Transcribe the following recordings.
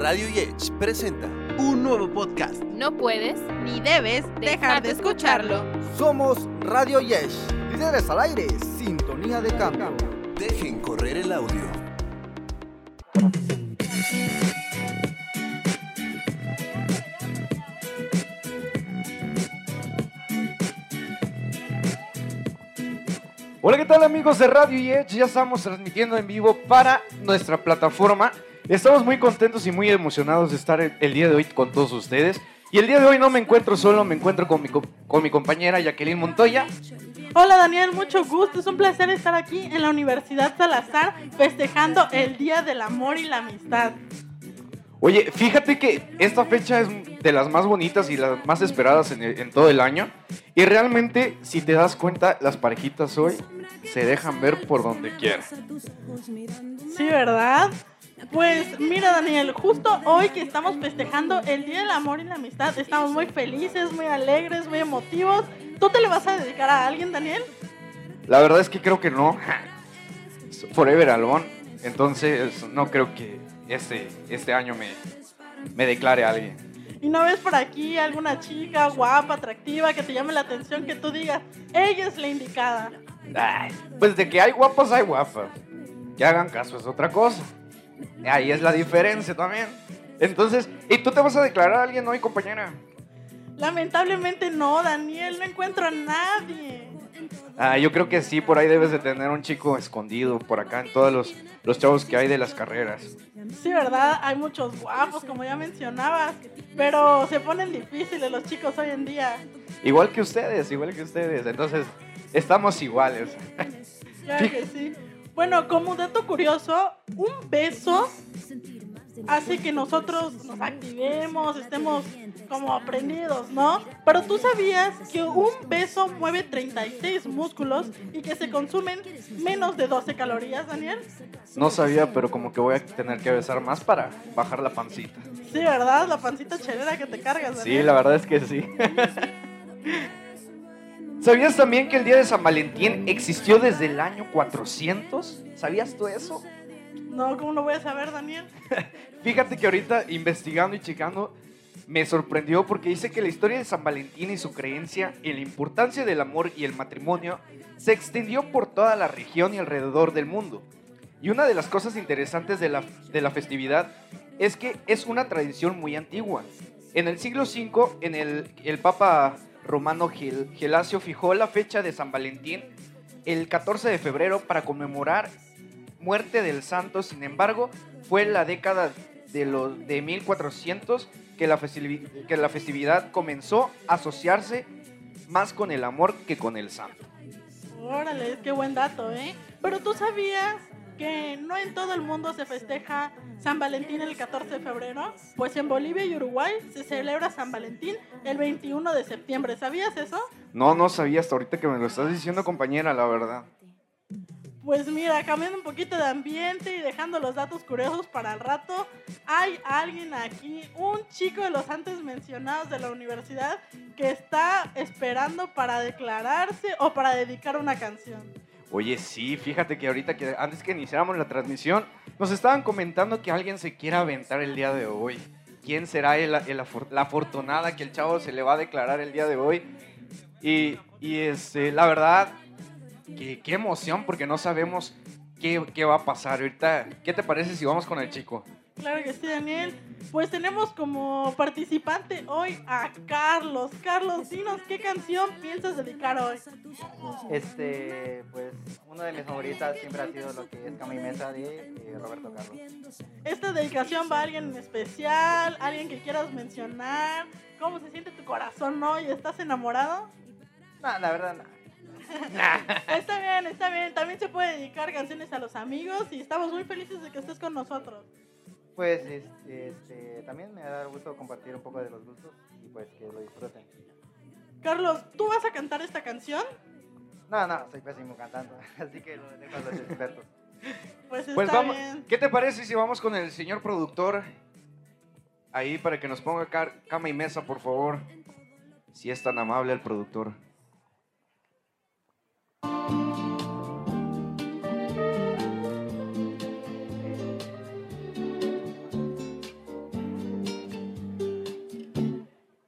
Radio Yech presenta un nuevo podcast. No puedes ni debes dejar de escucharlo. Somos Radio Yesh, líderes al aire, sintonía de cambio. Dejen correr el audio. Hola, ¿qué tal amigos de Radio Edge? Ya estamos transmitiendo en vivo para nuestra plataforma. Estamos muy contentos y muy emocionados de estar el, el día de hoy con todos ustedes. Y el día de hoy no me encuentro solo, me encuentro con mi, co- con mi compañera Jacqueline Montoya. Hola Daniel, mucho gusto. Es un placer estar aquí en la Universidad Salazar festejando el Día del Amor y la Amistad. Oye, fíjate que esta fecha es de las más bonitas y las más esperadas en, el- en todo el año. Y realmente, si te das cuenta, las parejitas hoy se dejan ver por donde quieran. Sí, ¿verdad? Pues mira Daniel, justo hoy que estamos festejando el Día del Amor y la Amistad, estamos muy felices, muy alegres, muy emotivos. ¿Tú te le vas a dedicar a alguien, Daniel? La verdad es que creo que no. Forever Alone. Entonces, no creo que este, este año me, me declare a alguien. ¿Y no ves por aquí alguna chica guapa, atractiva, que te llame la atención, que tú digas, ella es la indicada? Ay, pues de que hay guapas, hay guapas. Que hagan caso es otra cosa. Ahí es la diferencia también. Entonces, ¿y tú te vas a declarar a alguien hoy, compañera? Lamentablemente no, Daniel, no encuentro a nadie. Ah, yo creo que sí, por ahí debes de tener un chico escondido por acá en todos los, los chavos que hay de las carreras. Sí, ¿verdad? Hay muchos guapos, como ya mencionabas, pero se ponen difíciles los chicos hoy en día. Igual que ustedes, igual que ustedes. Entonces, estamos iguales. Claro que sí. Bueno, como dato curioso, un beso hace que nosotros nos activemos, estemos como aprendidos, ¿no? Pero tú sabías que un beso mueve 36 músculos y que se consumen menos de 12 calorías, Daniel. No sabía, pero como que voy a tener que besar más para bajar la pancita. Sí, ¿verdad? La pancita chelera que te cargas, Sí, Daniel. la verdad es que sí. ¿Sabías también que el día de San Valentín existió desde el año 400? ¿Sabías tú eso? No, ¿cómo no voy a saber, Daniel? Fíjate que ahorita investigando y checando me sorprendió porque dice que la historia de San Valentín y su creencia en la importancia del amor y el matrimonio se extendió por toda la región y alrededor del mundo. Y una de las cosas interesantes de la, de la festividad es que es una tradición muy antigua. En el siglo V, en el, el Papa romano Gel- Gelasio fijó la fecha de San Valentín el 14 de febrero para conmemorar muerte del santo. Sin embargo, fue en la década de, los, de 1400 que la, que la festividad comenzó a asociarse más con el amor que con el santo. Órale, qué buen dato, ¿eh? Pero tú sabías que no en todo el mundo se festeja San Valentín el 14 de febrero, pues en Bolivia y Uruguay se celebra San Valentín el 21 de septiembre. ¿Sabías eso? No, no sabía hasta ahorita que me lo estás diciendo, compañera, la verdad. Pues mira, cambiando un poquito de ambiente y dejando los datos curiosos para el rato, hay alguien aquí, un chico de los antes mencionados de la universidad, que está esperando para declararse o para dedicar una canción. Oye, sí, fíjate que ahorita que antes que iniciáramos la transmisión, nos estaban comentando que alguien se quiera aventar el día de hoy. ¿Quién será el- el la afortunada que el chavo se le va a declarar el día de hoy? Y, y este, la verdad, que, qué emoción, porque no sabemos qué, qué va a pasar. Ahorita, ¿qué te parece si vamos con el chico? Claro que sí, Daniel. Pues tenemos como participante hoy a Carlos. Carlos, dinos qué canción piensas dedicar hoy. Este, pues, una de mis favoritas siempre ha sido lo que es Cama y Mesa de eh, Roberto Carlos. Esta dedicación va a alguien en especial, alguien que quieras mencionar. ¿Cómo se siente tu corazón hoy? ¿Estás enamorado? No, la verdad, no. Está bien, está bien. También se puede dedicar canciones a los amigos y estamos muy felices de que estés con nosotros. Pues, este, este, también me da gusto compartir un poco de los gustos y pues que lo disfruten. Carlos, ¿tú vas a cantar esta canción? No, no, soy pésimo cantando, así que lo dejo a los expertos. Pues está Pues vamos, bien. ¿qué te parece si vamos con el señor productor? Ahí para que nos ponga car- cama y mesa, por favor. Si es tan amable el productor.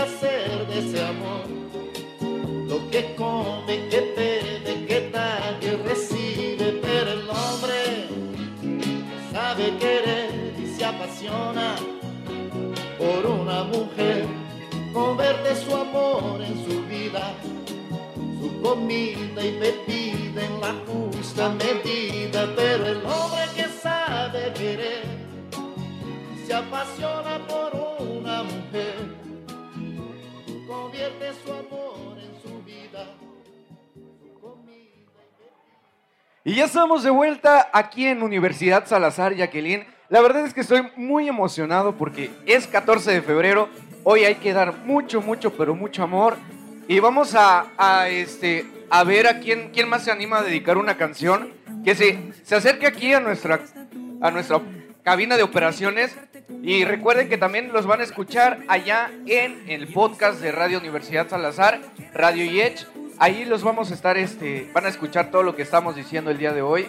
hacer de ese amor lo que come, que bebe, que que recibe, pero el hombre sabe querer y se apasiona por una mujer, convierte su amor en su vida, su comida y bebida en la justa medida, pero el hombre que sabe querer se apasiona por una mujer, Y ya estamos de vuelta aquí en Universidad Salazar, Jacqueline. La verdad es que estoy muy emocionado porque es 14 de febrero. Hoy hay que dar mucho, mucho, pero mucho amor. Y vamos a, a, este, a ver a quién, quién más se anima a dedicar una canción. Que se, se acerque aquí a nuestra, a nuestra cabina de operaciones. Y recuerden que también los van a escuchar allá en el podcast de Radio Universidad Salazar, Radio Yech. Ahí los vamos a estar, este, van a escuchar todo lo que estamos diciendo el día de hoy.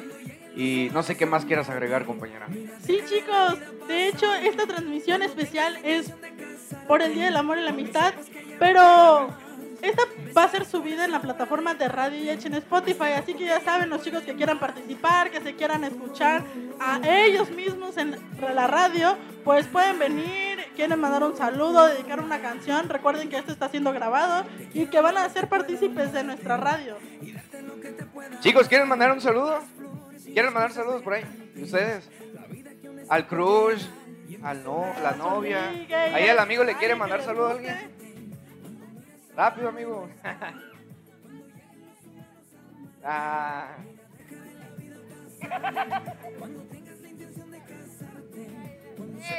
Y no sé qué más quieras agregar, compañera. Sí, chicos. De hecho, esta transmisión especial es por el Día del Amor y la Amistad. Pero esta va a ser subida en la plataforma de Radio Yech en Spotify. Así que ya saben, los chicos que quieran participar, que se quieran escuchar a ellos mismos en la radio, pues pueden venir. Quieren mandar un saludo, dedicar una canción. Recuerden que esto está siendo grabado y que van a ser partícipes de nuestra radio. Chicos, ¿quieren mandar un saludo? ¿Quieren mandar saludos por ahí? ¿Ustedes? Al crush, al no, la novia. Ahí el amigo le quiere mandar saludos a alguien. Rápido, amigo. ah.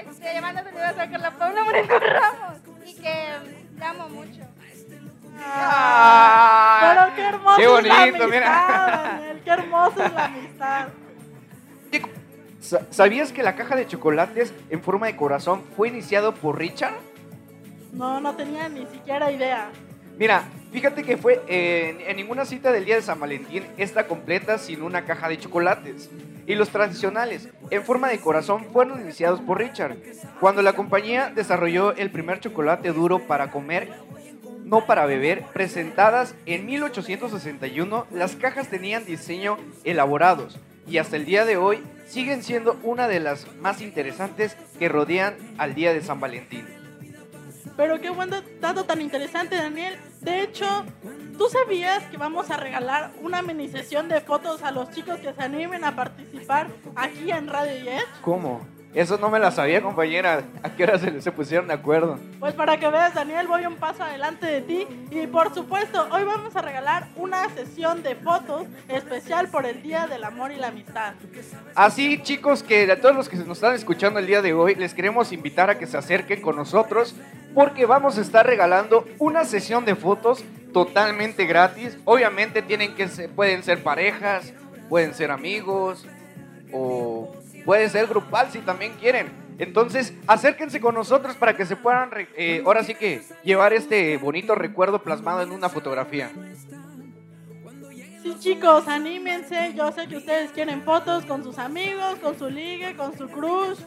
Este, llamando saludos a Carla Paula Moreno Ramos y que te amo mucho. Ah. Pero qué hermoso Qué es la bonito, amistad, mira. Daniel, qué hermoso es la amistad. ¿Sabías que la caja de chocolates en forma de corazón fue iniciado por Richard? No, no tenía ni siquiera idea. Mira, fíjate que fue eh, en, ninguna cita del día de San Valentín está completa sin una caja de chocolates. Y los tradicionales, en forma de corazón, fueron iniciados por Richard, cuando la compañía desarrolló el primer chocolate duro para comer, no para beber, presentadas en 1861, las cajas tenían diseño elaborados y hasta el día de hoy siguen siendo una de las más interesantes que rodean al día de San Valentín. Pero qué buen dato tan interesante, Daniel. De hecho, ¿tú sabías que vamos a regalar una mini sesión de fotos a los chicos que se animen a participar aquí en Radio Yes? ¿Cómo? Eso no me la sabía, compañera. ¿A qué hora se, se pusieron de acuerdo? Pues para que veas, Daniel, voy un paso adelante de ti. Y por supuesto, hoy vamos a regalar una sesión de fotos especial por el Día del Amor y la Amistad. Así, chicos, que a todos los que nos están escuchando el día de hoy, les queremos invitar a que se acerquen con nosotros porque vamos a estar regalando una sesión de fotos totalmente gratis. Obviamente tienen que pueden ser parejas, pueden ser amigos o puede ser grupal si también quieren. Entonces, acérquense con nosotros para que se puedan, eh, ahora sí que, llevar este bonito recuerdo plasmado en una fotografía. Sí, chicos, anímense. Yo sé que ustedes quieren fotos con sus amigos, con su ligue, con su crush,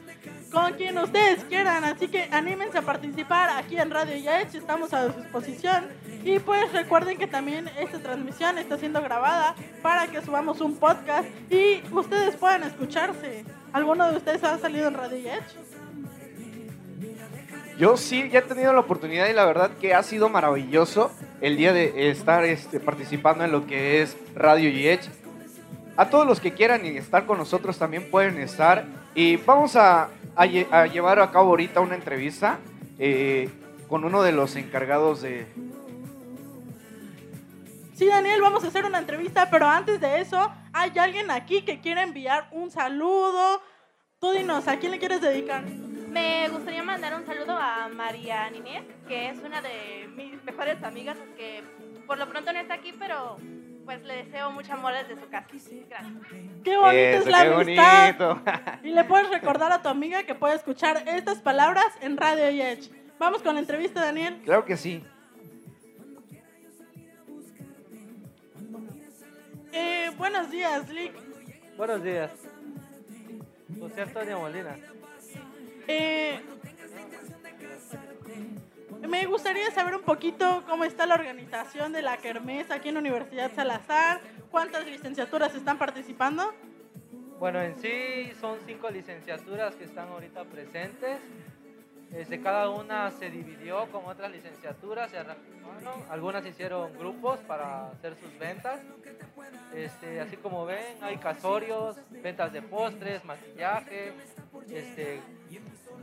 con quien ustedes quieran. Así que anímense a participar aquí en Radio Yaech. Estamos a su disposición. Y pues recuerden que también esta transmisión está siendo grabada para que subamos un podcast y ustedes puedan escucharse. ¿Alguno de ustedes ha salido en Radio Yaech? Yo sí, ya he tenido la oportunidad y la verdad que ha sido maravilloso el día de estar este, participando en lo que es Radio YEH. A todos los que quieran estar con nosotros también pueden estar. Y vamos a, a lle- a llevar a cabo ahorita una entrevista eh, con uno de los encargados de... Sí, Daniel, vamos a hacer una entrevista, pero antes de eso, hay alguien aquí que quiere enviar un saludo. Tú dinos, ¿a quién le quieres dedicar? Me gustaría mandar un saludo a María Ninés, que es una de mis mejores amigas, que por lo pronto no está aquí, pero pues le deseo mucho amor desde su casa. Gracias. Qué bonita es la qué amistad. bonito. Y le puedes recordar a tu amiga que puede escuchar estas palabras en Radio Yech. Vamos con la entrevista, Daniel. claro que sí. Eh, buenos días, Lick. Buenos días. José Antonio Molina. Eh, me gustaría saber un poquito cómo está la organización de la Kermés aquí en Universidad Salazar. ¿Cuántas licenciaturas están participando? Bueno, en sí son cinco licenciaturas que están ahorita presentes. Este, cada una se dividió con otras licenciaturas, arrancaron. Algunas hicieron grupos para hacer sus ventas. Este, así como ven, hay casorios, ventas de postres, maquillaje, este,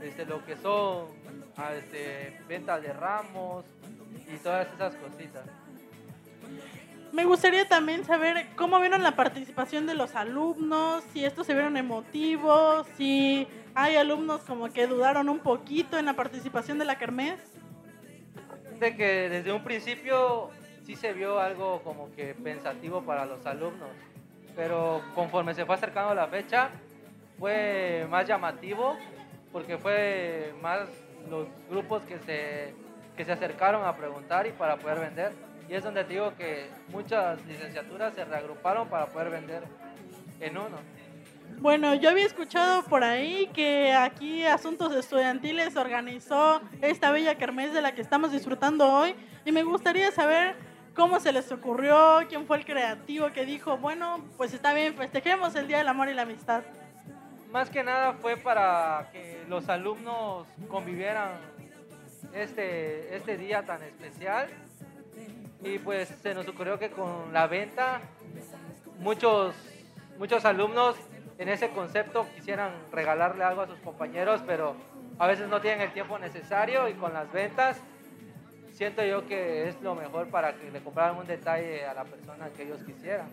este, lo que son ah, este, ventas de ramos y todas esas cositas. Me gustaría también saber cómo vieron la participación de los alumnos, si estos se vieron emotivos, si hay alumnos como que dudaron un poquito en la participación de la Kermés. de que desde un principio sí se vio algo como que pensativo para los alumnos, pero conforme se fue acercando la fecha fue más llamativo porque fue más los grupos que se, que se acercaron a preguntar y para poder vender. Y es donde te digo que muchas licenciaturas se reagruparon para poder vender en uno. Bueno, yo había escuchado por ahí que aquí Asuntos Estudiantiles organizó esta bella kermés de la que estamos disfrutando hoy y me gustaría saber cómo se les ocurrió, quién fue el creativo que dijo, bueno, pues está bien, festejemos el Día del Amor y la Amistad. Más que nada fue para que los alumnos convivieran este, este día tan especial. Y pues se nos ocurrió que con la venta muchos, muchos alumnos en ese concepto quisieran regalarle algo a sus compañeros, pero a veces no tienen el tiempo necesario y con las ventas siento yo que es lo mejor para que le compraran un detalle a la persona que ellos quisieran.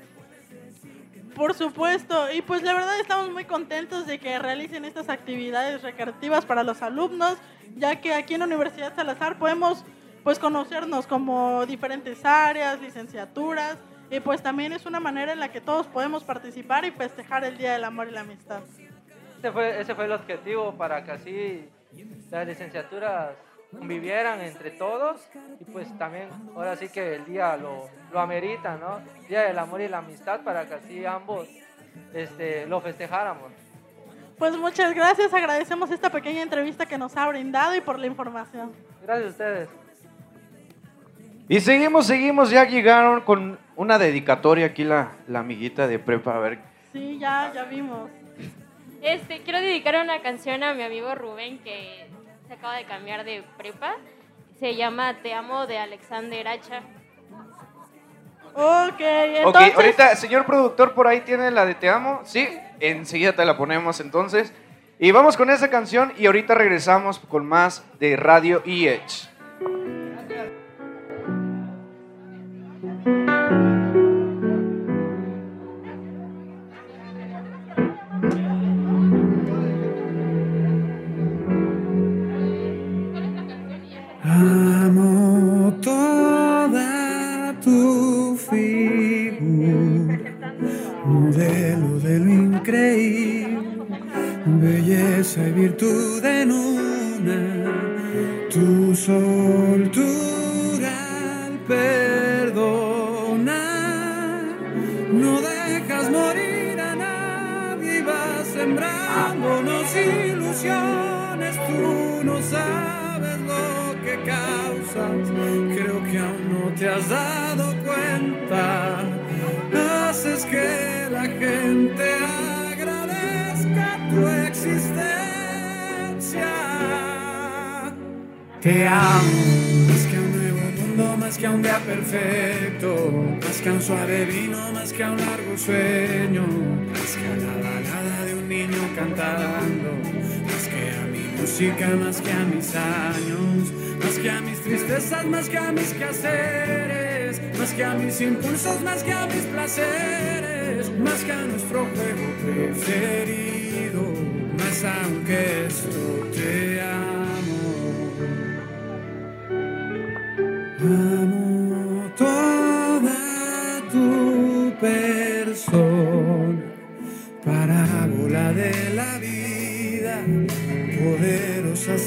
Por supuesto, y pues la verdad estamos muy contentos de que realicen estas actividades recreativas para los alumnos, ya que aquí en la Universidad Salazar podemos pues conocernos como diferentes áreas, licenciaturas, y pues también es una manera en la que todos podemos participar y festejar el Día del Amor y la Amistad. Ese fue, ese fue el objetivo para que así las licenciaturas convivieran entre todos y pues también ahora sí que el día lo, lo amerita, ¿no? Día del amor y la amistad para que así ambos este, lo festejáramos. Pues muchas gracias, agradecemos esta pequeña entrevista que nos ha brindado y por la información. Gracias a ustedes. Y seguimos, seguimos, ya llegaron con una dedicatoria aquí la, la amiguita de prepa, a ver. Sí, ya, ya vimos. Este, quiero dedicar una canción a mi amigo Rubén que se acaba de cambiar de prepa. Se llama Te amo de Alexander Hacha. Ok, Ok, entonces. ahorita, señor productor, por ahí tiene la de Te Amo. Sí, enseguida te la ponemos entonces. Y vamos con esa canción y ahorita regresamos con más de Radio EH. Amo dado cuenta, haces que la gente agradezca tu existencia. Te amo, más que un nuevo mundo, más que un día perfecto, más que un suave vino, más que un largo sueño, más que la balada de un niño cantando, música, más que a mis años, más que a mis tristezas, más que a mis quehaceres, más que a mis impulsos, más que a mis placeres, más que a nuestro juego preferido, más aunque esto te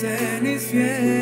eres fiel.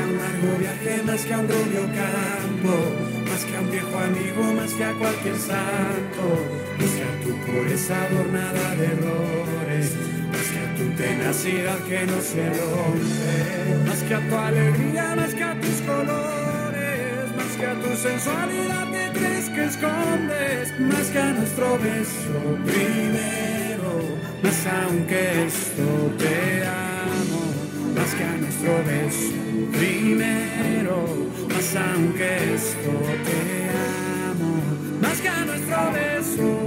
que a un largo viaje, más que a un rubio campo, más que a un viejo amigo, más que a cualquier santo, más que a tu pureza adornada de errores, más que a tu tenacidad que no se rompe, más que a tu alegría, más que a tus colores, más que a tu sensualidad que crees que escondes, más que a nuestro beso primero, más aunque esto te más que a nuestro beso. Primero, más aunque esto te amo, más que a nuestro beso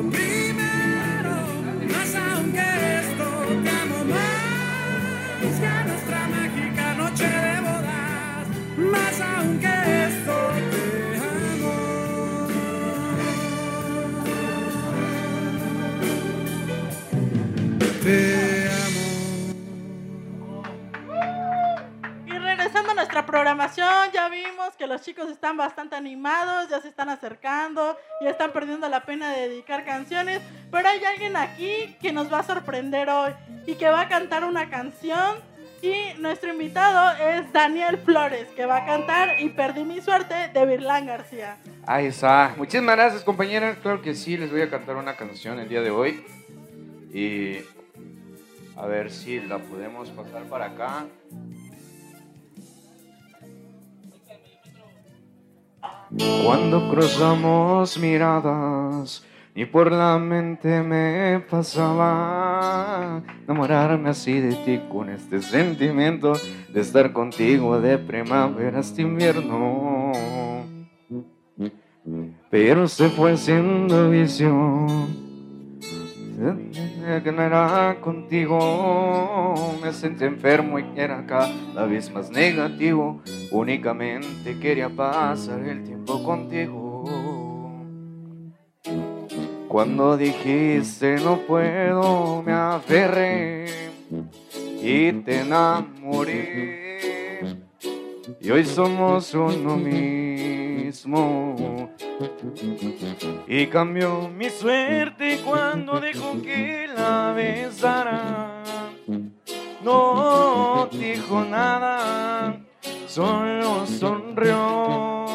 programación, ya vimos que los chicos están bastante animados, ya se están acercando, ya están perdiendo la pena de dedicar canciones, pero hay alguien aquí que nos va a sorprender hoy y que va a cantar una canción. Y nuestro invitado es Daniel Flores, que va a cantar Y perdí mi suerte de Virlán García. Ahí está. Muchísimas gracias, compañeras. Claro que sí, les voy a cantar una canción el día de hoy. Y a ver si la podemos pasar para acá. Cuando cruzamos miradas, ni por la mente me pasaba enamorarme así de ti con este sentimiento de estar contigo de primavera hasta invierno. Pero se fue siendo visión. Que no era contigo. Me sentí enfermo y era cada vez más negativo. Únicamente quería pasar el tiempo contigo. Cuando dijiste no puedo, me aferré y te enamoré. Y hoy somos uno mismo. Y cambió mi suerte cuando dejó que la besara. No dijo nada, solo sonrió.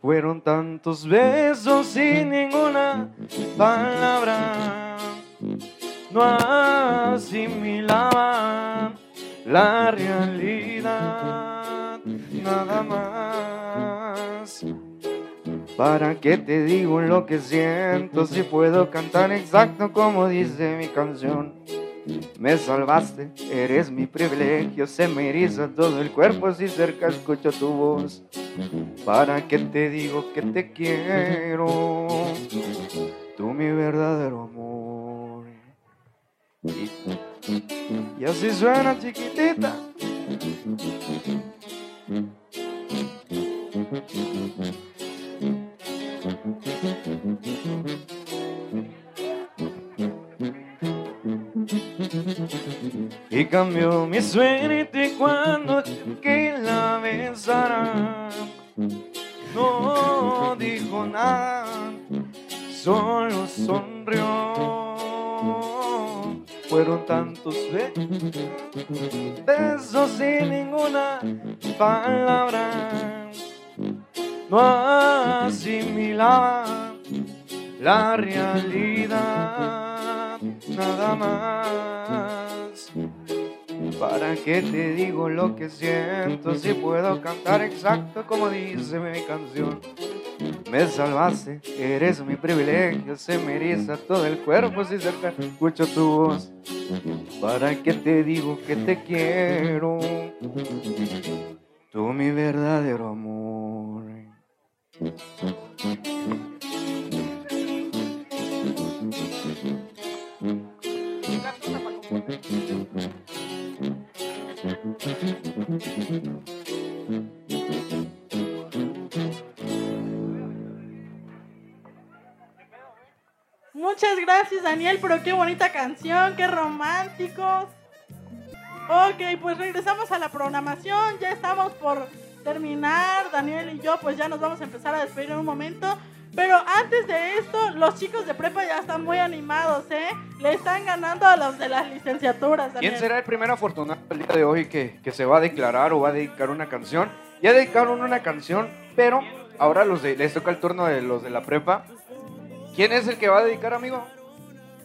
Fueron tantos besos sin ninguna palabra. No asimilaba la realidad, nada más. ¿Para qué te digo lo que siento si puedo cantar exacto como dice mi canción? Me salvaste, eres mi privilegio, se me eriza todo el cuerpo si cerca escucho tu voz. ¿Para qué te digo que te quiero? Tú mi verdadero amor. Y, así suena chiquitita. Y cambió mi suerte cuando que la besara. No dijo nada, solo sonrió. Fueron tantos be- besos sin ninguna palabra. No asimilaba la realidad, nada más. ¿Para qué te digo lo que siento si puedo cantar exacto como dice mi canción? Me salvaste, eres mi privilegio, se me todo el cuerpo si cerca escucho tu voz. ¿Para qué te digo que te quiero? Tú mi verdadero amor. Muchas gracias, Daniel, pero qué bonita canción, qué románticos. Ok, pues regresamos a la programación, ya estamos por terminar, Daniel y yo pues ya nos vamos a empezar a despedir en un momento. Pero antes de esto, los chicos de prepa ya están muy animados, ¿eh? Le están ganando a los de las licenciaturas, Daniel. ¿Quién será el primer afortunado el día de hoy que, que se va a declarar o va a dedicar una canción? Ya dedicaron una canción, pero ahora los de- les toca el turno de los de la prepa. ¿Quién es el que va a dedicar, amigo?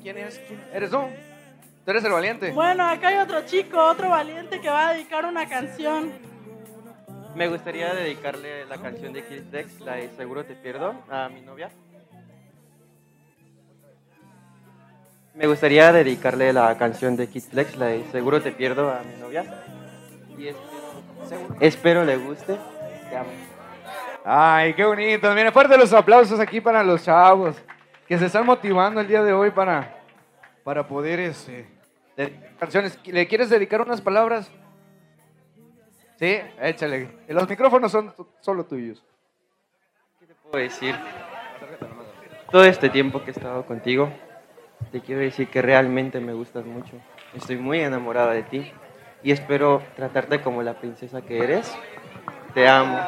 ¿Quién es? ¿Quién? ¿Eres tú? ¿Tú eres el valiente? Bueno, acá hay otro chico, otro valiente que va a dedicar una canción. Me gustaría dedicarle la canción de Kid Dex, la de Seguro te pierdo, a mi novia. Me gustaría dedicarle la canción de Kid Flex, la de Seguro te pierdo a mi novia. Y espero, espero le guste. Ay, qué bonito. Miren, fuerte los aplausos aquí para los chavos que se están motivando el día de hoy para, para poder este, canciones. ¿Le quieres dedicar unas palabras? Sí, échale. Los micrófonos son solo tuyos. puedo decir? Todo este tiempo que he estado contigo, te quiero decir que realmente me gustas mucho. Estoy muy enamorada de ti y espero tratarte como la princesa que eres. Te amo.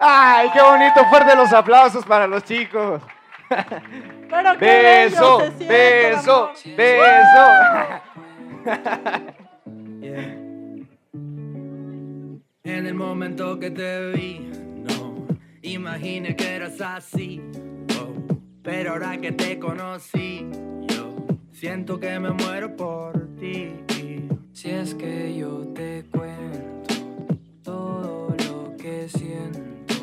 Ay, qué bonito. Fuerte los aplausos para los chicos. Pero qué Beso, siente el beso, amor. En el momento que te vi, no imaginé que eras así. oh. Pero ahora que te conocí, yo siento que me muero por ti. Si es que yo te cuento todo lo que siento,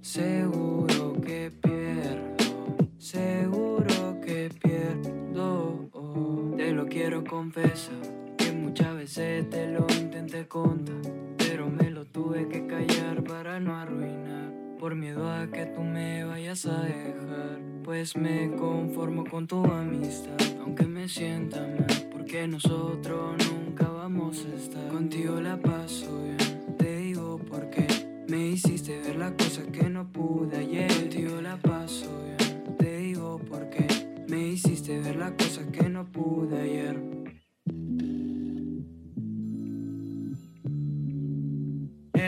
seguro que pierdo, seguro que pierdo. Te lo quiero confesar, muchas veces te lo intenté contar, pero me lo tuve que callar para no arruinar. Por miedo a que tú me vayas a dejar, pues me conformo con tu amistad. Aunque me sienta mal, porque nosotros nunca vamos a estar. Contigo la paso bien, te digo porque me hiciste ver la cosa que no pude ayer. Contigo la paso bien, te digo porque me hiciste ver la cosa que no pude ayer.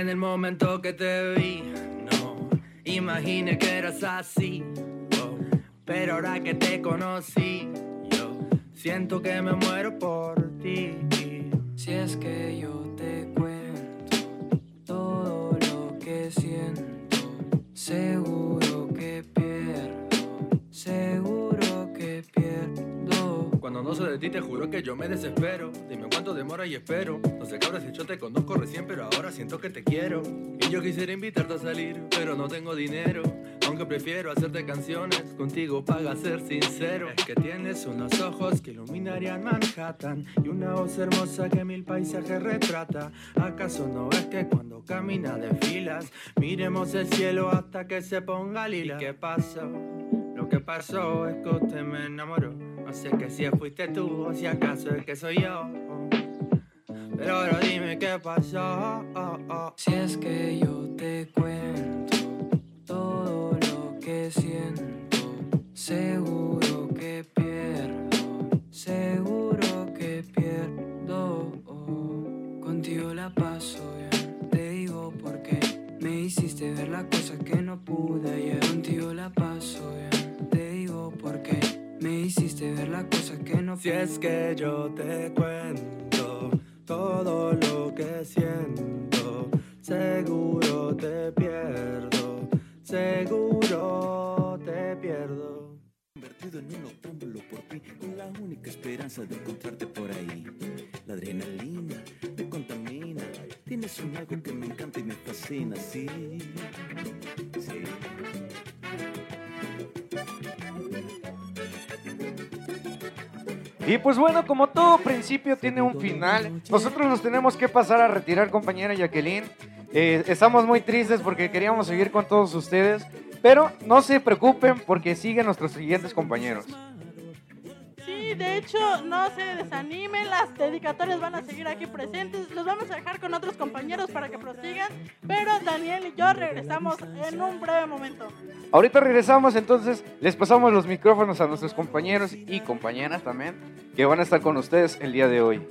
En el momento que te vi, no imaginé que eras así. Pero ahora que te conocí, yo siento que me muero por ti. Si es que yo te cuento todo lo que siento, seguro ti te juro que yo me desespero Dime cuánto demora y espero No sé cabras si yo te conozco recién pero ahora siento que te quiero Y yo quisiera invitarte a salir pero no tengo dinero Aunque prefiero hacerte canciones contigo paga ser sincero Es que tienes unos ojos que iluminarían Manhattan y una voz hermosa que mil paisajes retrata. ¿Acaso no ves que cuando camina desfilas miremos el cielo hasta que se ponga lila? ¿Y qué pasó? Lo que pasó es que usted me enamoró. No sé que si fuiste tú o si acaso es que soy yo. Pero ahora dime qué pasó. Si es que yo te cuento todo lo que siento, seguro que pierdo, seguro que pierdo. Contigo la paso bien, te digo porque me hiciste ver la cosa que no pude ayer. Contigo la paso bien, me hiciste ver la cosa que no Si es que yo te cuento todo lo que siento, seguro te pierdo, seguro te pierdo. Convertido en un octámbulo por ti, con la única esperanza de encontrarte por ahí. La adrenalina me contamina, tienes un algo que me encanta y me fascina, sí. Sí. Y pues bueno, como todo principio tiene un final, nosotros nos tenemos que pasar a retirar, compañera Jacqueline. Eh, estamos muy tristes porque queríamos seguir con todos ustedes, pero no se preocupen porque siguen nuestros siguientes compañeros. De hecho, no se desanimen, las dedicatorias van a seguir aquí presentes. Los vamos a dejar con otros compañeros para que prosigan, pero Daniel y yo regresamos en un breve momento. Ahorita regresamos, entonces les pasamos los micrófonos a nuestros compañeros y compañeras también, que van a estar con ustedes el día de hoy.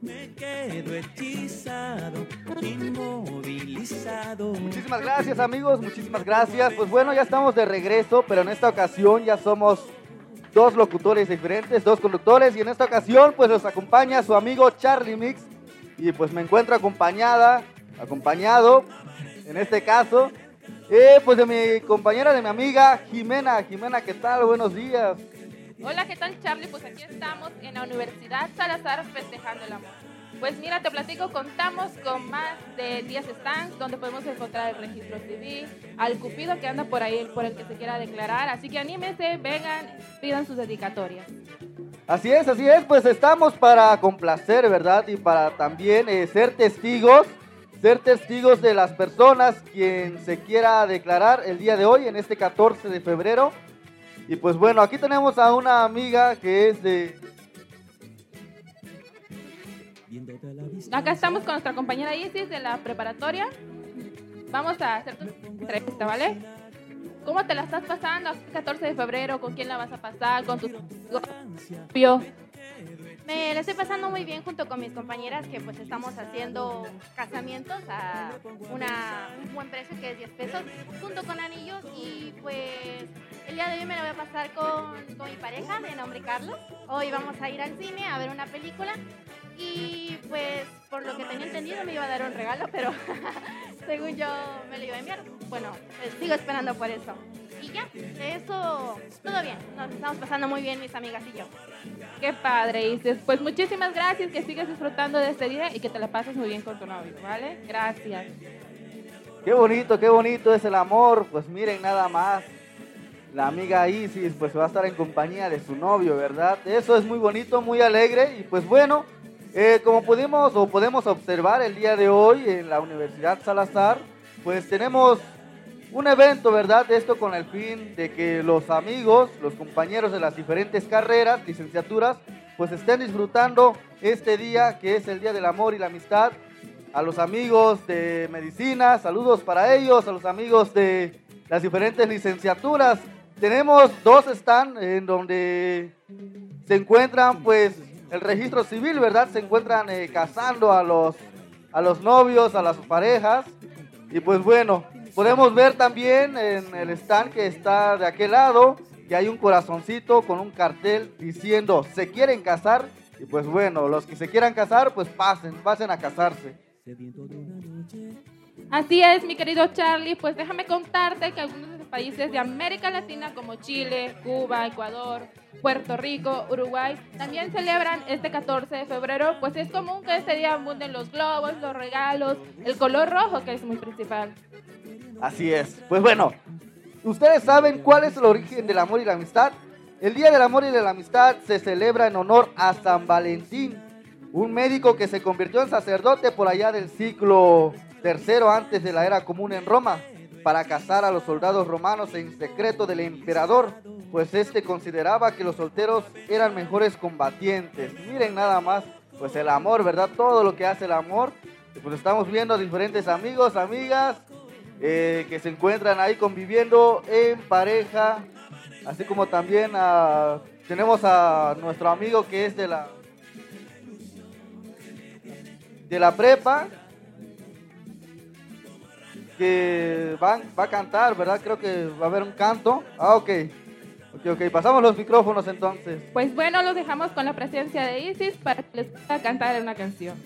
Me quedo hechizado, inmovilizado. Muchísimas gracias amigos, muchísimas gracias. Pues bueno, ya estamos de regreso, pero en esta ocasión ya somos dos locutores diferentes, dos conductores y en esta ocasión pues nos acompaña su amigo Charlie Mix y pues me encuentro acompañada, acompañado en este caso, eh, pues de mi compañera, de mi amiga Jimena. Jimena, ¿qué tal? Buenos días. Hola, ¿qué tal Charlie? Pues aquí estamos en la Universidad Salazar festejando el amor. Pues mira, te platico, contamos con más de 10 stands donde podemos encontrar el registro civil, al cupido que anda por ahí, por el que se quiera declarar. Así que anímense, vengan, pidan sus dedicatorias. Así es, así es, pues estamos para complacer, ¿verdad? Y para también eh, ser testigos, ser testigos de las personas quien se quiera declarar el día de hoy, en este 14 de febrero. Y pues bueno, aquí tenemos a una amiga que es de... Acá estamos con nuestra compañera Isis de la preparatoria. Vamos a hacer tu entrevista, ¿vale? ¿Cómo te la estás pasando? 14 de febrero, ¿con quién la vas a pasar? ¿Con tus amigos? Me la estoy pasando muy bien junto con mis compañeras que pues estamos haciendo casamientos a una, un buen precio que es 10 pesos junto con anillos y pues el día de hoy me la voy a pasar con, con mi pareja de nombre Carlos. Hoy vamos a ir al cine a ver una película y pues por lo que tenía entendido me iba a dar un regalo, pero según yo me lo iba a enviar. Bueno, eh, sigo esperando por eso. Eso, todo bien. Nos estamos pasando muy bien mis amigas y yo. Qué padre, Isis. Pues muchísimas gracias, que sigas disfrutando de este día y que te la pases muy bien con tu novio, ¿vale? Gracias. Qué bonito, qué bonito es el amor. Pues miren nada más. La amiga Isis pues va a estar en compañía de su novio, ¿verdad? Eso es muy bonito, muy alegre y pues bueno, eh, como pudimos o podemos observar el día de hoy en la Universidad Salazar, pues tenemos un evento, ¿verdad? Esto con el fin de que los amigos, los compañeros de las diferentes carreras, licenciaturas, pues estén disfrutando este día que es el Día del Amor y la Amistad. A los amigos de medicina, saludos para ellos, a los amigos de las diferentes licenciaturas. Tenemos dos stands en donde se encuentran pues el registro civil, ¿verdad? Se encuentran eh, casando a los, a los novios, a las parejas. Y pues bueno, podemos ver también en el stand que está de aquel lado que hay un corazoncito con un cartel diciendo se quieren casar. Y pues bueno, los que se quieran casar, pues pasen, pasen a casarse. Así es, mi querido Charlie, pues déjame contarte que algunos de los países de América Latina como Chile, Cuba, Ecuador, Puerto Rico, Uruguay, también celebran este 14 de febrero, pues es común que este día abunden los globos, los regalos, el color rojo que es muy principal. Así es. Pues bueno, ¿ustedes saben cuál es el origen del amor y la amistad? El Día del Amor y de la Amistad se celebra en honor a San Valentín, un médico que se convirtió en sacerdote por allá del siglo tercero antes de la era común en Roma, para casar a los soldados romanos en secreto del emperador, pues este consideraba que los solteros eran mejores combatientes. Miren nada más, pues el amor, ¿verdad? Todo lo que hace el amor. Pues estamos viendo diferentes amigos, amigas, eh, que se encuentran ahí conviviendo en pareja, así como también a- tenemos a nuestro amigo que es de la de la prepa que va, va a cantar, ¿verdad? Creo que va a haber un canto. Ah, ok. Ok, ok. Pasamos los micrófonos entonces. Pues bueno, los dejamos con la presencia de Isis para que les pueda cantar una canción.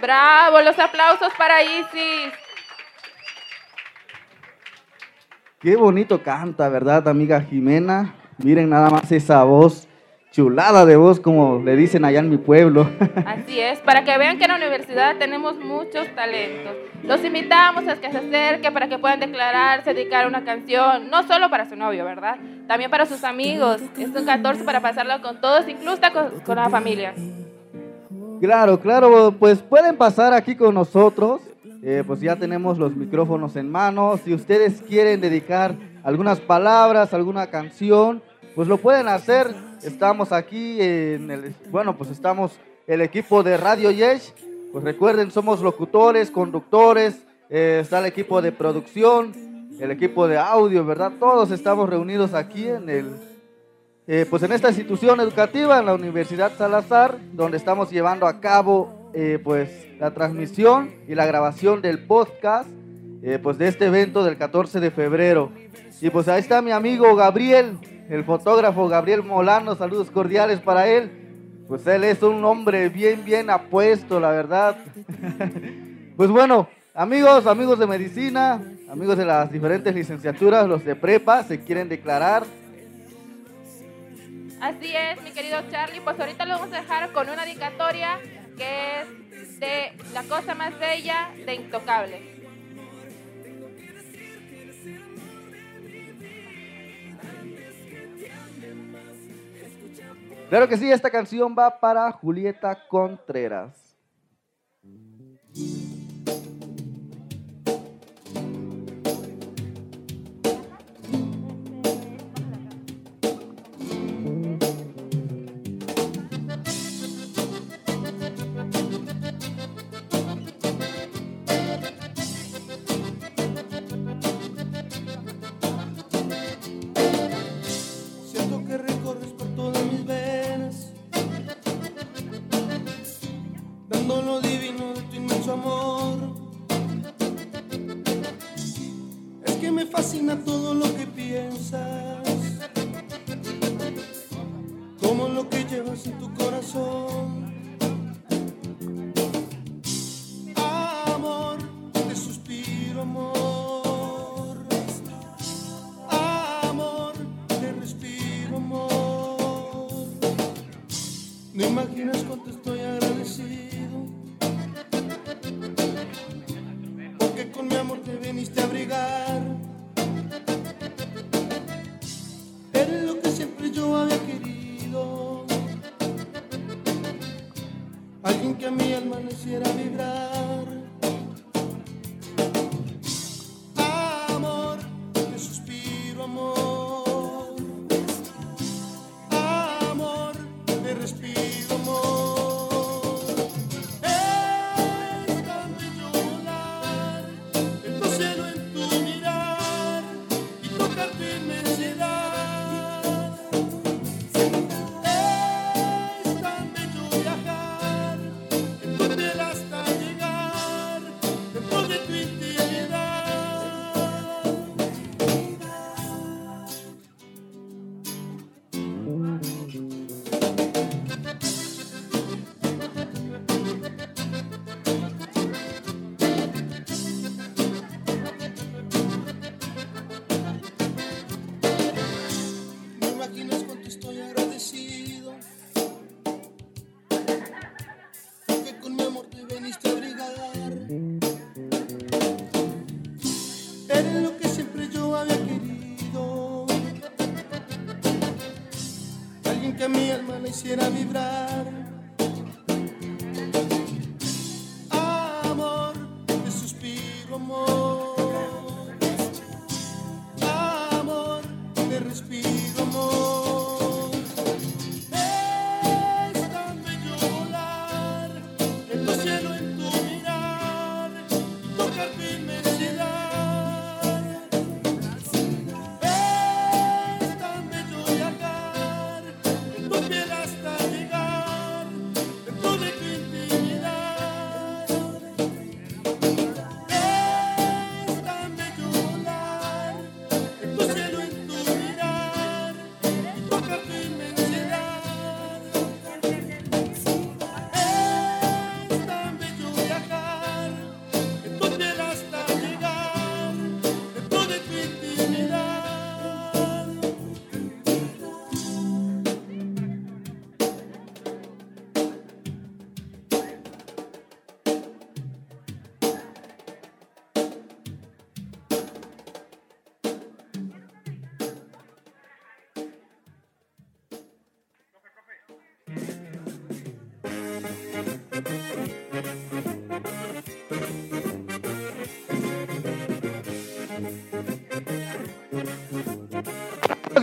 Bravo, los aplausos para Isis. Qué bonito canta, ¿verdad, amiga Jimena? Miren nada más esa voz chulada de voz, como le dicen allá en mi pueblo. Así es, para que vean que en la universidad tenemos muchos talentos. Los invitamos a que se acerquen para que puedan declararse, dedicar una canción, no solo para su novio, ¿verdad? También para sus amigos. Es un 14 para pasarlo con todos, incluso con la familia. Claro, claro, pues pueden pasar aquí con nosotros. Eh, pues ya tenemos los micrófonos en mano. Si ustedes quieren dedicar algunas palabras, alguna canción, pues lo pueden hacer. Estamos aquí en el, bueno, pues estamos el equipo de Radio Yesh. Pues recuerden, somos locutores, conductores, eh, está el equipo de producción, el equipo de audio, ¿verdad? Todos estamos reunidos aquí en el, eh, pues en esta institución educativa, en la Universidad Salazar, donde estamos llevando a cabo, eh, pues la transmisión y la grabación del podcast, eh, pues de este evento del 14 de febrero. Y pues ahí está mi amigo Gabriel, el fotógrafo Gabriel Molano, saludos cordiales para él. Pues él es un hombre bien, bien apuesto, la verdad. pues bueno, amigos, amigos de medicina, amigos de las diferentes licenciaturas, los de prepa, se quieren declarar. Así es, mi querido Charlie. Pues ahorita lo vamos a dejar con una dedicatoria que es de La cosa más bella de Intocable. Claro que sí, esta canción va para Julieta Contreras.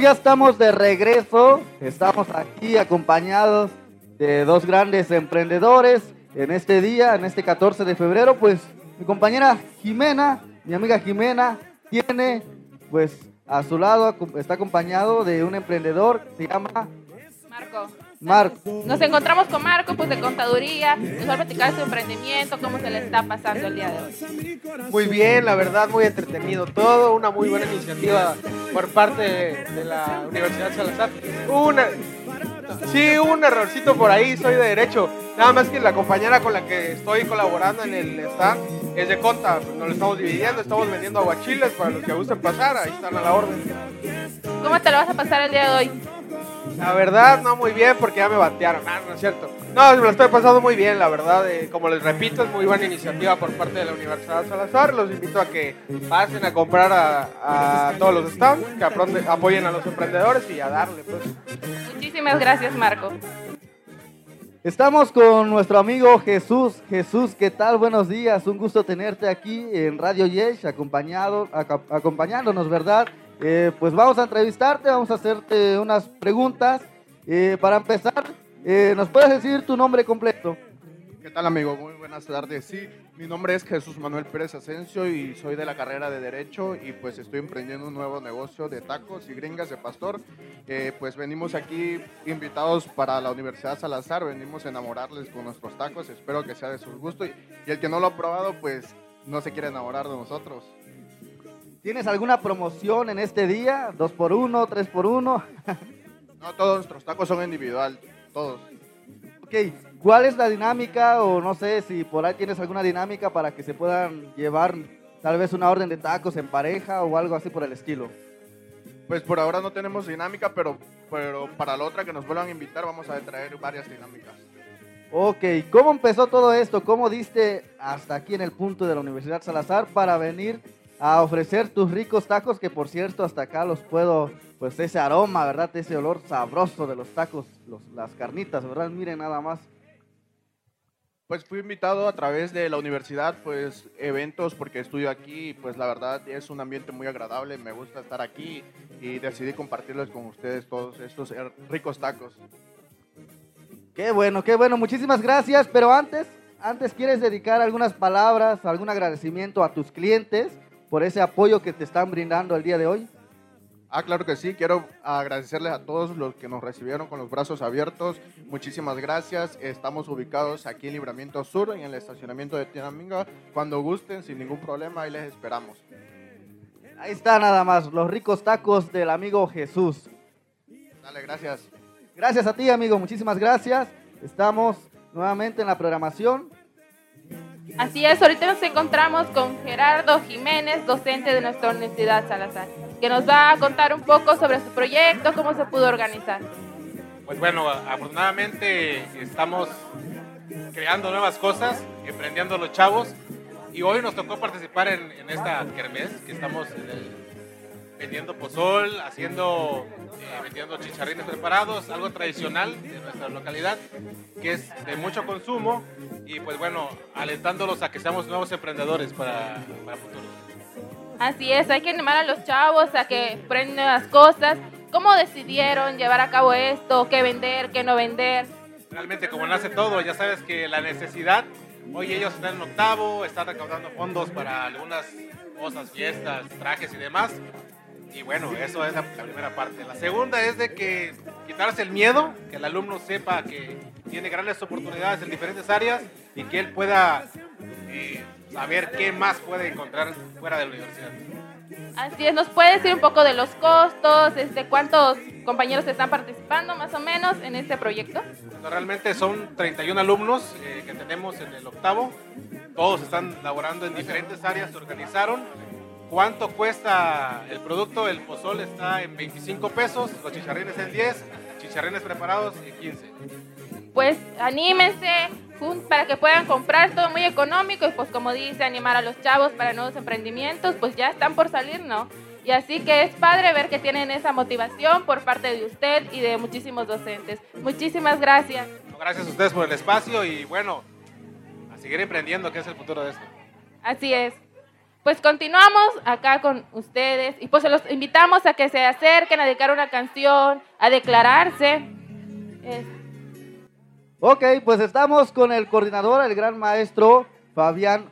Ya estamos de regreso. Estamos aquí acompañados de dos grandes emprendedores en este día, en este 14 de febrero. Pues mi compañera Jimena, mi amiga Jimena, tiene pues a su lado, está acompañado de un emprendedor, se llama Marco. Marco. Nos encontramos con Marco, pues de contaduría, nos va a platicar su emprendimiento, cómo se le está pasando el día de hoy. Muy bien, la verdad, muy entretenido todo, una muy buena iniciativa por parte de la Universidad Salazar. Una, sí, hubo un errorcito por ahí, soy de derecho. Nada más que la compañera con la que estoy colaborando en el stand es de conta, pues nos lo estamos dividiendo, estamos vendiendo aguachiles para los que gusten pasar, ahí están a la orden. ¿Cómo te lo vas a pasar el día de hoy? La verdad, no muy bien porque ya me batearon. Ah, no es cierto. No, me lo estoy pasando muy bien, la verdad. eh, como les repito, es muy buena iniciativa por parte de la Universidad Salazar. Los invito a que pasen a comprar a, a todos los stands, que apronde- apoyen a los emprendedores y a darle, pues. Muchísimas gracias, Marco. Estamos con nuestro amigo Jesús. Jesús, ¿qué tal? Buenos días. Un gusto tenerte aquí en Radio Yesh, acompañado, aca- acompañándonos, ¿verdad? Eh, pues vamos a entrevistarte, vamos a hacerte unas preguntas. Eh, para empezar, eh, ¿nos puedes decir tu nombre completo? ¿Qué tal amigo? Muy buenas tardes. Sí, mi nombre es Jesús Manuel Pérez Asensio y soy de la carrera de Derecho y pues estoy emprendiendo un nuevo negocio de tacos y gringas de pastor. Eh, pues venimos aquí invitados para la Universidad Salazar, venimos a enamorarles con nuestros tacos, espero que sea de su gusto y, y el que no lo ha probado pues no se quiere enamorar de nosotros. ¿Tienes alguna promoción en este día? ¿Dos por uno, tres por uno? No, todos nuestros tacos son individual, todos. Ok, ¿cuál es la dinámica o no sé si por ahí tienes alguna dinámica para que se puedan llevar tal vez una orden de tacos en pareja o algo así por el estilo? Pues por ahora no tenemos dinámica, pero, pero para la otra que nos vuelvan a invitar vamos a traer varias dinámicas. Ok, ¿cómo empezó todo esto? ¿Cómo diste hasta aquí en el punto de la Universidad Salazar para venir a ofrecer tus ricos tacos? Que por cierto, hasta acá los puedo, pues ese aroma, ¿verdad? Ese olor sabroso de los tacos, los- las carnitas, ¿verdad? Miren nada más. Pues fui invitado a través de la universidad, pues eventos porque estudio aquí pues la verdad es un ambiente muy agradable, me gusta estar aquí y decidí compartirles con ustedes todos estos ricos tacos. Qué bueno, qué bueno, muchísimas gracias. Pero antes, antes quieres dedicar algunas palabras, algún agradecimiento a tus clientes por ese apoyo que te están brindando el día de hoy. Ah, claro que sí, quiero agradecerles a todos los que nos recibieron con los brazos abiertos, muchísimas gracias, estamos ubicados aquí en Libramiento Sur, en el estacionamiento de Tinaminga, cuando gusten, sin ningún problema, ahí les esperamos. Ahí está nada más, los ricos tacos del amigo Jesús. Dale, gracias. Gracias a ti, amigo, muchísimas gracias. Estamos nuevamente en la programación. Así es, ahorita nos encontramos con Gerardo Jiménez, docente de nuestra Universidad Salazar, que nos va a contar un poco sobre su proyecto, cómo se pudo organizar. Pues bueno, afortunadamente estamos creando nuevas cosas, emprendiendo los chavos y hoy nos tocó participar en, en esta kermés que estamos en el- vendiendo pozol, haciendo, eh, vendiendo chicharrines preparados, algo tradicional de nuestra localidad que es de mucho consumo y pues bueno, alentándolos a que seamos nuevos emprendedores para, para futuro. Así es, hay que animar a los chavos a que prendan nuevas cosas. ¿Cómo decidieron llevar a cabo esto? ¿Qué vender? ¿Qué no vender? realmente como nace todo, ya sabes que la necesidad, hoy ellos están en octavo, están recaudando fondos para algunas cosas, fiestas, trajes y demás. Y bueno, eso es la, la primera parte. La segunda es de que quitarse el miedo, que el alumno sepa que tiene grandes oportunidades en diferentes áreas y que él pueda eh, saber qué más puede encontrar fuera de la universidad. Así es, ¿nos puede decir un poco de los costos? Este, ¿Cuántos compañeros están participando más o menos en este proyecto? Bueno, Realmente son 31 alumnos eh, que tenemos en el octavo. Todos están laborando en diferentes áreas, se organizaron. ¿Cuánto cuesta el producto? El pozol está en 25 pesos, los chicharrines en 10, chicharrines preparados en 15. Pues anímense para que puedan comprar todo muy económico y pues como dice, animar a los chavos para nuevos emprendimientos, pues ya están por salir, ¿no? Y así que es padre ver que tienen esa motivación por parte de usted y de muchísimos docentes. Muchísimas gracias. Gracias a ustedes por el espacio y bueno, a seguir emprendiendo, que es el futuro de esto. Así es. Pues continuamos acá con ustedes y pues los invitamos a que se acerquen a dedicar una canción, a declararse. Es- Ok, pues estamos con el coordinador, el gran maestro Fabián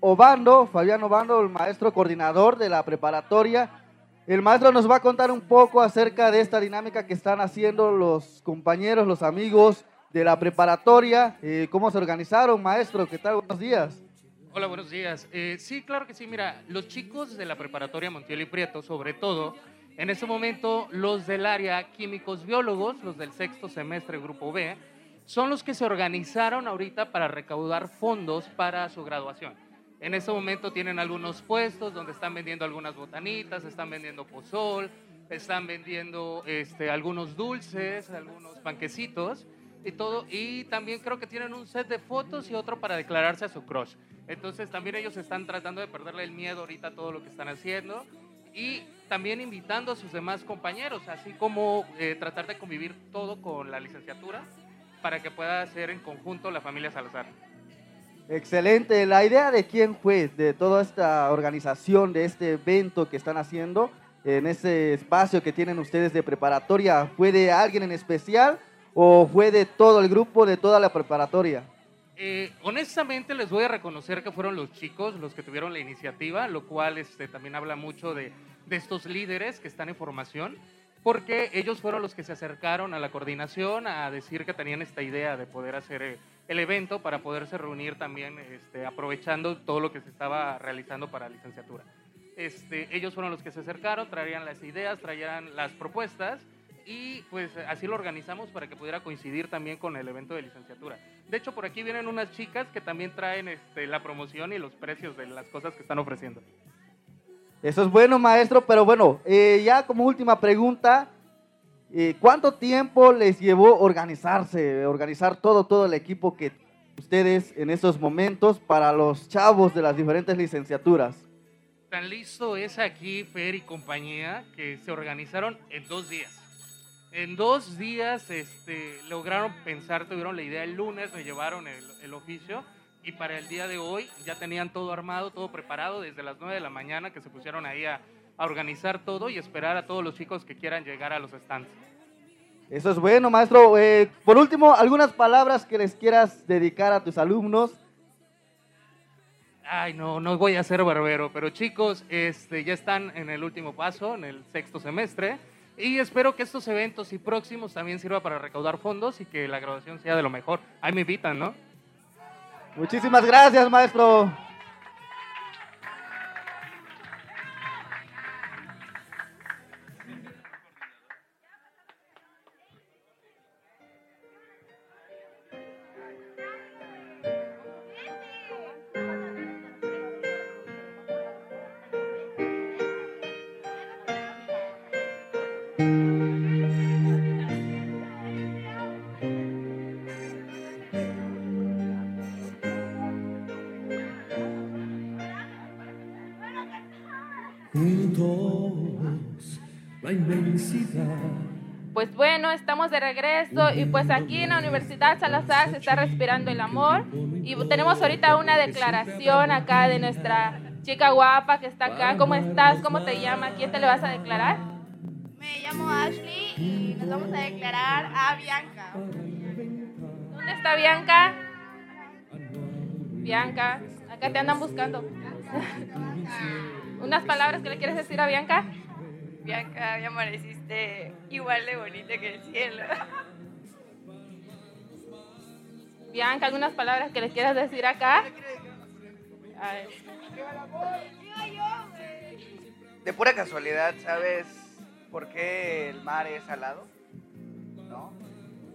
Obando, Fabián Obando, el maestro coordinador de la preparatoria. El maestro nos va a contar un poco acerca de esta dinámica que están haciendo los compañeros, los amigos de la preparatoria. Eh, ¿Cómo se organizaron, maestro? ¿Qué tal? Buenos días. Hola, buenos días. Eh, sí, claro que sí. Mira, los chicos de la preparatoria Montiel y Prieto, sobre todo, en ese momento los del área químicos biólogos, los del sexto semestre Grupo B, son los que se organizaron ahorita para recaudar fondos para su graduación. En ese momento tienen algunos puestos donde están vendiendo algunas botanitas, están vendiendo pozol, están vendiendo este, algunos dulces, algunos panquecitos y todo. Y también creo que tienen un set de fotos y otro para declararse a su crush. Entonces también ellos están tratando de perderle el miedo ahorita a todo lo que están haciendo y también invitando a sus demás compañeros, así como eh, tratar de convivir todo con la licenciatura para que pueda ser en conjunto la familia Salazar. Excelente. La idea de quién fue, de toda esta organización, de este evento que están haciendo, en ese espacio que tienen ustedes de preparatoria, ¿fue de alguien en especial o fue de todo el grupo, de toda la preparatoria? Eh, honestamente les voy a reconocer que fueron los chicos los que tuvieron la iniciativa, lo cual este, también habla mucho de, de estos líderes que están en formación, porque ellos fueron los que se acercaron a la coordinación a decir que tenían esta idea de poder hacer eh, el evento para poderse reunir también este, aprovechando todo lo que se estaba realizando para licenciatura. Este, ellos fueron los que se acercaron, traían las ideas, traían las propuestas y pues así lo organizamos para que pudiera coincidir también con el evento de licenciatura. De hecho, por aquí vienen unas chicas que también traen este, la promoción y los precios de las cosas que están ofreciendo. Eso es bueno, maestro, pero bueno, eh, ya como última pregunta, eh, ¿cuánto tiempo les llevó organizarse, organizar todo, todo el equipo que ustedes en estos momentos para los chavos de las diferentes licenciaturas? Tan listo es aquí Fer y compañía que se organizaron en dos días. En dos días este, lograron pensar, tuvieron la idea el lunes, me llevaron el, el oficio y para el día de hoy ya tenían todo armado, todo preparado desde las 9 de la mañana que se pusieron ahí a, a organizar todo y esperar a todos los chicos que quieran llegar a los stands. Eso es bueno, maestro. Eh, por último, algunas palabras que les quieras dedicar a tus alumnos. Ay, no, no voy a ser barbero, pero chicos, este, ya están en el último paso, en el sexto semestre, y espero que estos eventos y próximos también sirva para recaudar fondos y que la graduación sea de lo mejor. Ahí me invitan, ¿no? Muchísimas gracias, maestro. Estamos de regreso y pues aquí en la Universidad Salazar se está respirando el amor y tenemos ahorita una declaración acá de nuestra chica guapa que está acá. ¿Cómo estás? ¿Cómo te llamas? ¿Quién te le vas a declarar? Me llamo Ashley y nos vamos a declarar a Bianca. ¿Dónde está Bianca? Bianca, acá te andan buscando. Unas palabras que le quieres decir a Bianca. Bianca, mi amor, hiciste igual de bonita que el cielo. Bianca, algunas palabras que le quieras decir acá. A ver. De pura casualidad, ¿sabes por qué el mar es salado? ¿No?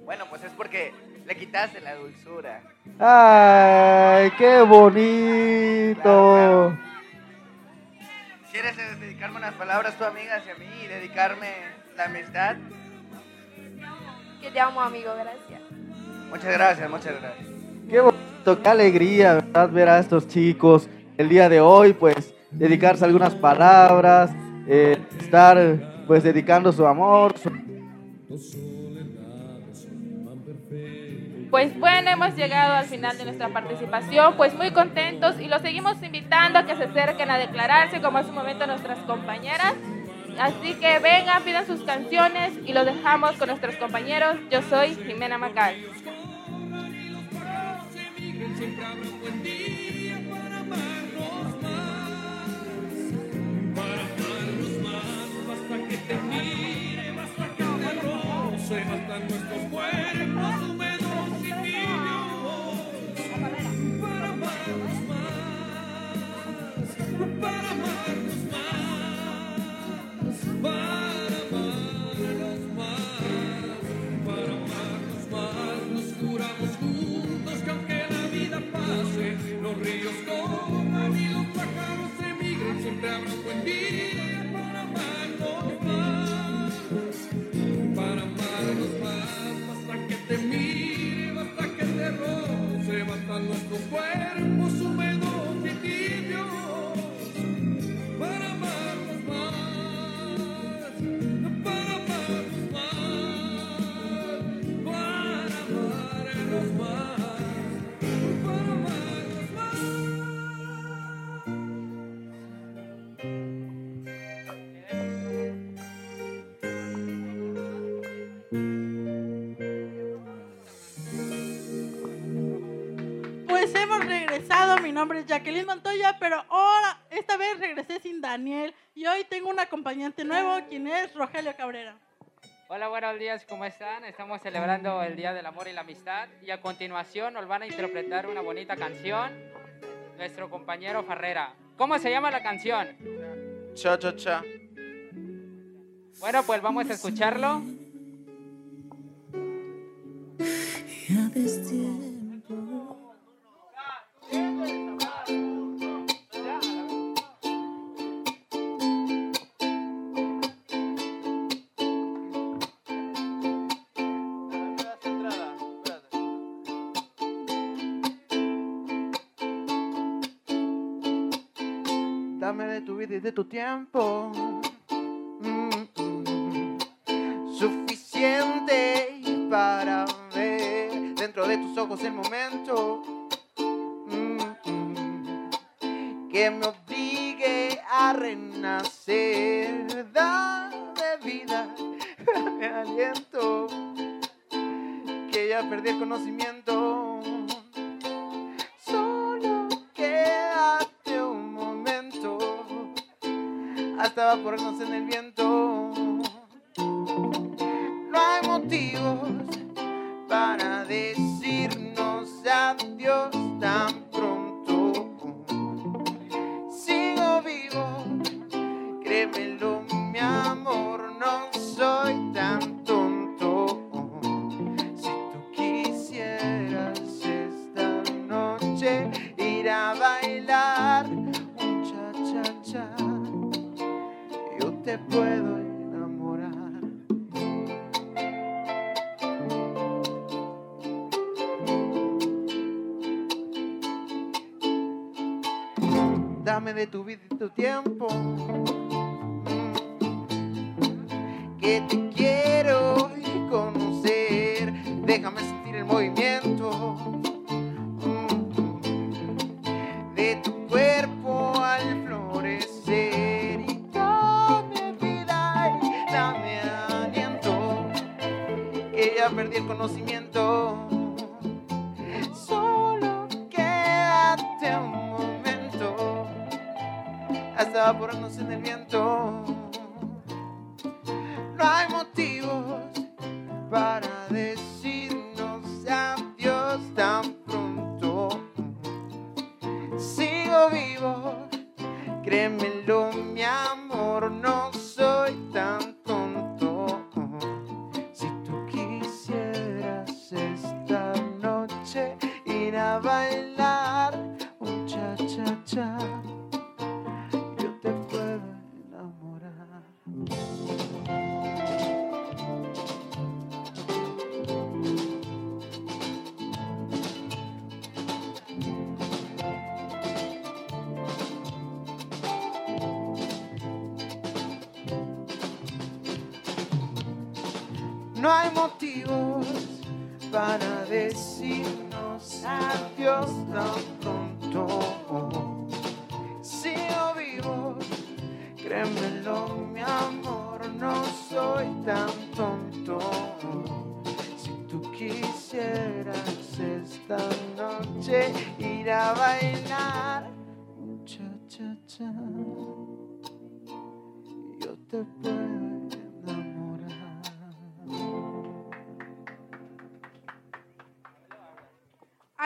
Bueno, pues es porque le quitaste la dulzura. ¡Ay, qué bonito! ¿Quieres dedicarme unas palabras tú, amiga, hacia mí y dedicarme la amistad? Que te amo, amigo, gracias. Muchas gracias, muchas gracias. Qué bonito, qué alegría, ¿verdad? Ver a estos chicos el día de hoy, pues, dedicarse algunas palabras, eh, estar, pues, dedicando su amor, su- Pues bueno, hemos llegado al final de nuestra participación, pues muy contentos y los seguimos invitando a que se acerquen a declararse como hace un momento nuestras compañeras. Así que vengan, pidan sus canciones y los dejamos con nuestros compañeros. Yo soy Jimena Macal. Nombre es Jacqueline Montoya, pero ahora, esta vez regresé sin Daniel y hoy tengo un acompañante nuevo, quien es Rogelio Cabrera. Hola, buenos días, ¿cómo están? Estamos celebrando el Día del Amor y la Amistad y a continuación nos van a interpretar una bonita canción nuestro compañero Farrera. ¿Cómo se llama la canción? Cha, cha, cha. Bueno, pues vamos a escucharlo. De tu tiempo. Mm, mm. Suficiente para ver dentro de tus ojos el momento Mm, que me obligue a renacer. Dame vida, dame aliento, que ya perdí el conocimiento. Evaporarnos en el viento. Créemelo, mi amor, no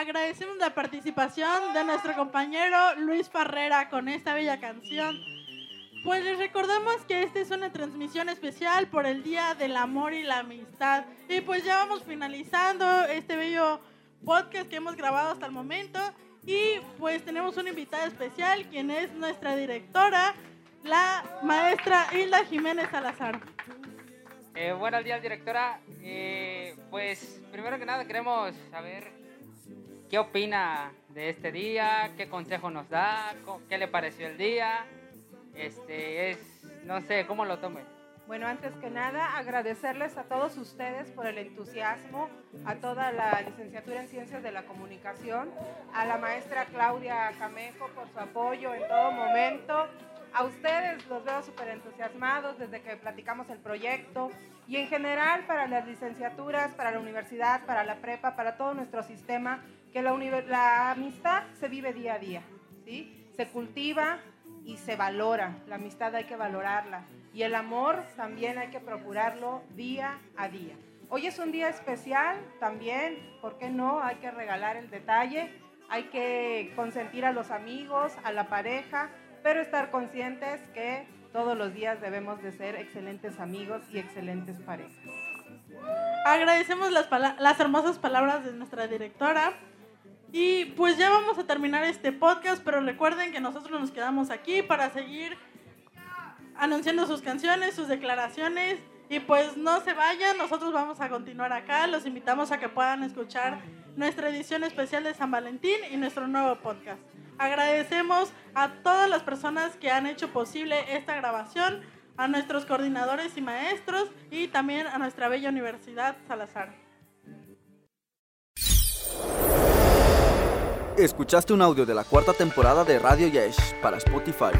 Agradecemos la participación de nuestro compañero Luis Farrera con esta bella canción. Pues les recordamos que esta es una transmisión especial por el Día del Amor y la Amistad. Y pues ya vamos finalizando este bello podcast que hemos grabado hasta el momento. Y pues tenemos una invitada especial, quien es nuestra directora, la maestra Hilda Jiménez Salazar. Eh, buenos días, directora. Eh, pues primero que nada queremos saber qué opina de este día, qué consejo nos da, qué le pareció el día. Este es, no sé, cómo lo tome. Bueno, antes que nada, agradecerles a todos ustedes por el entusiasmo, a toda la licenciatura en Ciencias de la Comunicación, a la maestra Claudia Camejo por su apoyo en todo momento. A ustedes los veo súper entusiasmados desde que platicamos el proyecto y en general para las licenciaturas, para la universidad, para la prepa, para todo nuestro sistema, que la, la amistad se vive día a día, ¿sí? Se cultiva y se valora. La amistad hay que valorarla. Y el amor también hay que procurarlo día a día. Hoy es un día especial también, ¿por qué no? Hay que regalar el detalle, hay que consentir a los amigos, a la pareja, pero estar conscientes que todos los días debemos de ser excelentes amigos y excelentes parejas. Agradecemos las, las hermosas palabras de nuestra directora. Y pues ya vamos a terminar este podcast, pero recuerden que nosotros nos quedamos aquí para seguir anunciando sus canciones, sus declaraciones. Y pues no se vayan, nosotros vamos a continuar acá. Los invitamos a que puedan escuchar nuestra edición especial de San Valentín y nuestro nuevo podcast. Agradecemos a todas las personas que han hecho posible esta grabación, a nuestros coordinadores y maestros y también a nuestra bella Universidad Salazar. Escuchaste un audio de la cuarta temporada de Radio Yesh para Spotify.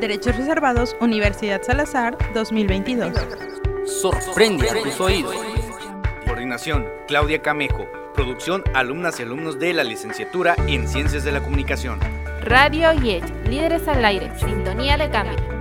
Derechos reservados, Universidad Salazar 2022. Sorprende a tus oídos. Coordinación, Claudia Camejo. Producción, alumnas y alumnos de la licenciatura en Ciencias de la Comunicación. Radio Yech, líderes al aire, sintonía de cambio.